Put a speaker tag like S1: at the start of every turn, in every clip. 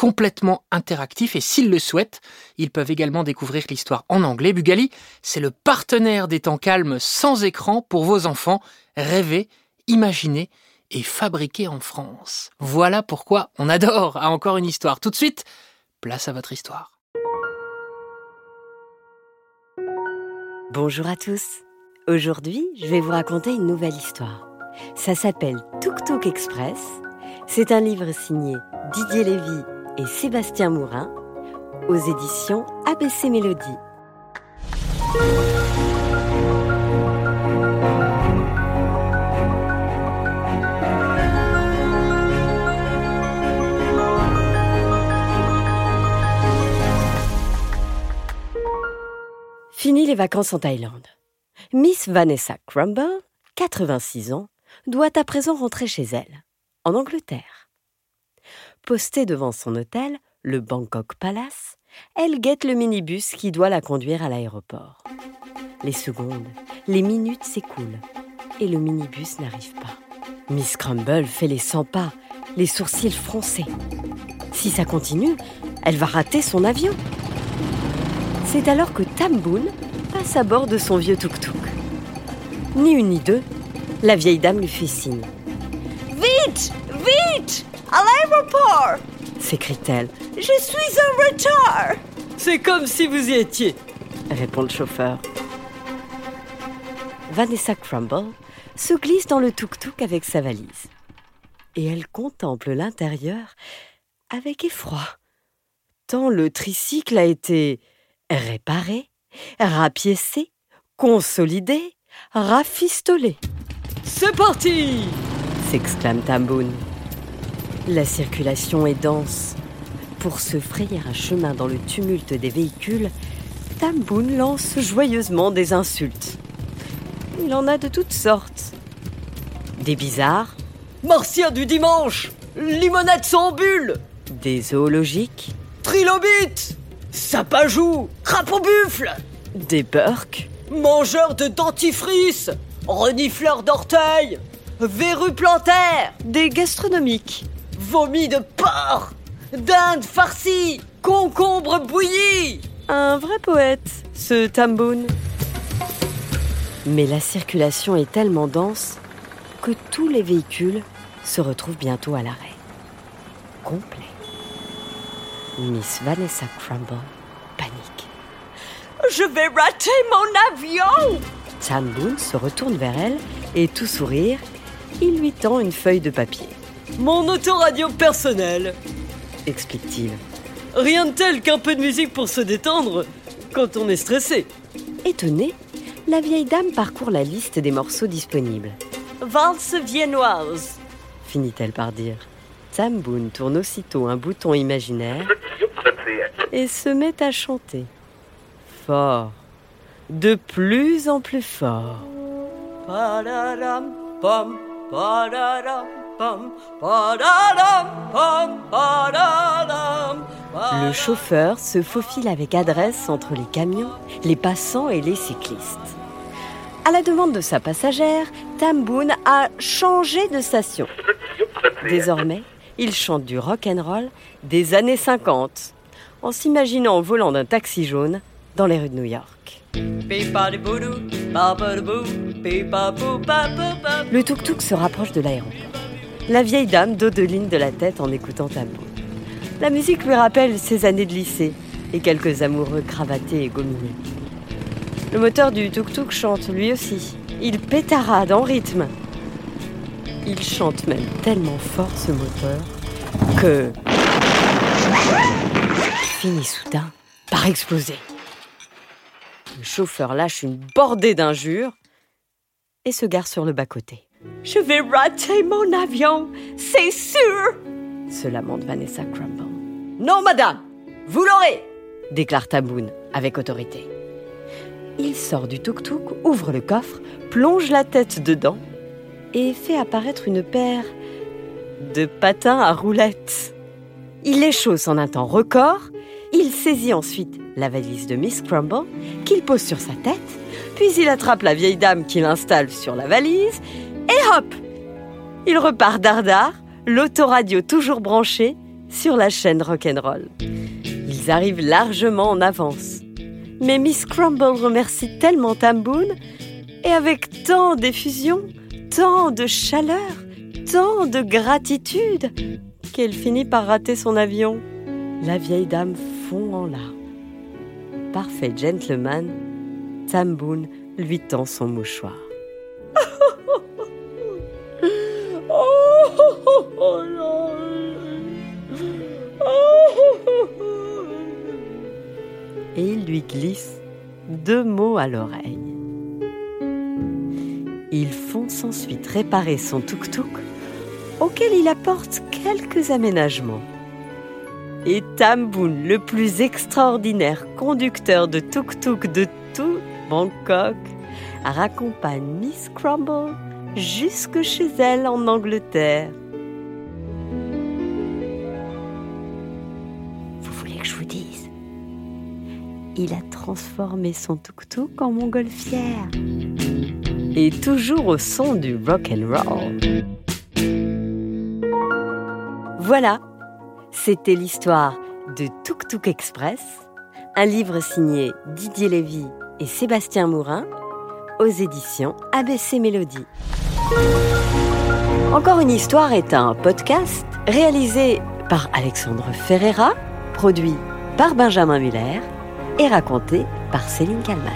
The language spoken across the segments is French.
S1: complètement interactifs et s'ils le souhaitent, ils peuvent également découvrir l'histoire en anglais. Bugali, c'est le partenaire des temps calmes sans écran pour vos enfants. Rêver, imaginer et fabriquer en France. Voilà pourquoi on adore à encore une histoire. Tout de suite, place à votre histoire.
S2: Bonjour à tous. Aujourd'hui, je vais vous raconter une nouvelle histoire. Ça s'appelle Tuk Tuk Express. C'est un livre signé Didier Lévy et Sébastien Mourin aux éditions ABC Mélodie. Fini les vacances en Thaïlande. Miss Vanessa Crumble, 86 ans, doit à présent rentrer chez elle, en Angleterre. Postée devant son hôtel, le Bangkok Palace, elle guette le minibus qui doit la conduire à l'aéroport. Les secondes, les minutes s'écoulent et le minibus n'arrive pas. Miss Crumble fait les 100 pas, les sourcils froncés. Si ça continue, elle va rater son avion. C'est alors que Tamboun passe à bord de son vieux tuk-tuk. Ni une ni deux, la vieille dame lui fait signe.
S3: Vite Vite À l'aéroport
S2: s'écrie-t-elle.
S3: Je suis en retard
S2: C'est comme si vous y étiez, répond le chauffeur. Vanessa Crumble se glisse dans le tuk-tuk avec sa valise. Et elle contemple l'intérieur avec effroi, tant le tricycle a été réparé, rapiécé, consolidé, rafistolé. C'est parti s'exclame Tamboun. La circulation est dense. Pour se frayer un chemin dans le tumulte des véhicules, Tamboun lance joyeusement des insultes. Il en a de toutes sortes. Des bizarres,
S4: Martien du dimanche Limonade sans bulle
S2: des zoologiques,
S4: Trilobite Sapajou Crapaud-buffle
S2: des burks,
S4: Mangeur de dentifrice Renifleur d'orteils Verru plantaire
S2: des gastronomiques,
S4: Vomi de porc Dinde farcie Concombre bouilli
S2: Un vrai poète, ce Tamboun. Mais la circulation est tellement dense que tous les véhicules se retrouvent bientôt à l'arrêt. Complet. Miss Vanessa Crumble panique.
S3: Je vais rater mon avion
S2: Tamboun se retourne vers elle et tout sourire, il lui tend une feuille de papier,
S4: Mon autoradio personnel
S2: explique-t-il.
S4: Rien de tel qu'un peu de musique pour se détendre quand on est stressé.
S2: Étonnée, la vieille dame parcourt la liste des morceaux disponibles.
S3: Valse viennoise
S2: finit-elle par dire. Tamboun tourne aussitôt un bouton imaginaire et se met à chanter. Fort, de plus en plus fort.
S4: Padaram, pam, padaram,
S2: Le chauffeur se faufile avec adresse entre les camions, les passants et les cyclistes. À la demande de sa passagère, Tamboun a changé de station. Désormais, il chante du rock and roll des années 50, en s'imaginant au volant d'un taxi jaune dans les rues de New York. Le tuk-tuk se rapproche de l'aéroport. La vieille dame dodeline de la tête en écoutant Tamboun. La musique lui rappelle ses années de lycée et quelques amoureux cravatés et gominés. Le moteur du tuk-tuk chante lui aussi. Il pétarade en rythme. Il chante même tellement fort ce moteur que finit soudain par exploser. Le chauffeur lâche une bordée d'injures et se gare sur le bas-côté.
S3: Je vais rater mon avion, c'est sûr.
S2: Se lamente Vanessa Crumble.
S4: Non, madame, vous l'aurez
S2: déclare Taboun avec autorité. Il sort du tuk-tuk, ouvre le coffre, plonge la tête dedans et fait apparaître une paire de patins à roulettes. Il les chausse en un temps record, il saisit ensuite la valise de Miss Crumble qu'il pose sur sa tête, puis il attrape la vieille dame qu'il installe sur la valise et hop Il repart dardard, l'autoradio toujours branché sur la chaîne rock'n'roll. Ils arrivent largement en avance. Mais Miss Crumble remercie tellement Tamboon, et avec tant d'effusion, tant de chaleur, tant de gratitude, qu'elle finit par rater son avion. La vieille dame fond en larmes. Parfait gentleman, Tamboon lui tend son mouchoir. Glisse deux mots à l'oreille. Il fonce ensuite réparer son tuk-tuk, auquel il apporte quelques aménagements. Et Tamboun, le plus extraordinaire conducteur de tuk-tuk de tout Bangkok, raccompagne Miss Crumble jusque chez elle en Angleterre. Vous voulez que je vous dise? Il a transformé son tuk-tuk en montgolfière. Et toujours au son du rock and roll. Voilà, c'était l'histoire de Tuk Tuk Express, un livre signé Didier Lévy et Sébastien Mourin aux éditions ABC Mélodie. Encore une histoire est un podcast réalisé par Alexandre Ferreira, produit par Benjamin Muller et raconté par Céline Kalman.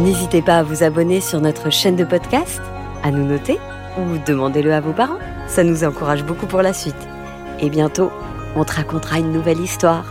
S2: N'hésitez pas à vous abonner sur notre chaîne de podcast, à nous noter ou demandez-le à vos parents. Ça nous encourage beaucoup pour la suite. Et bientôt, on te racontera une nouvelle histoire.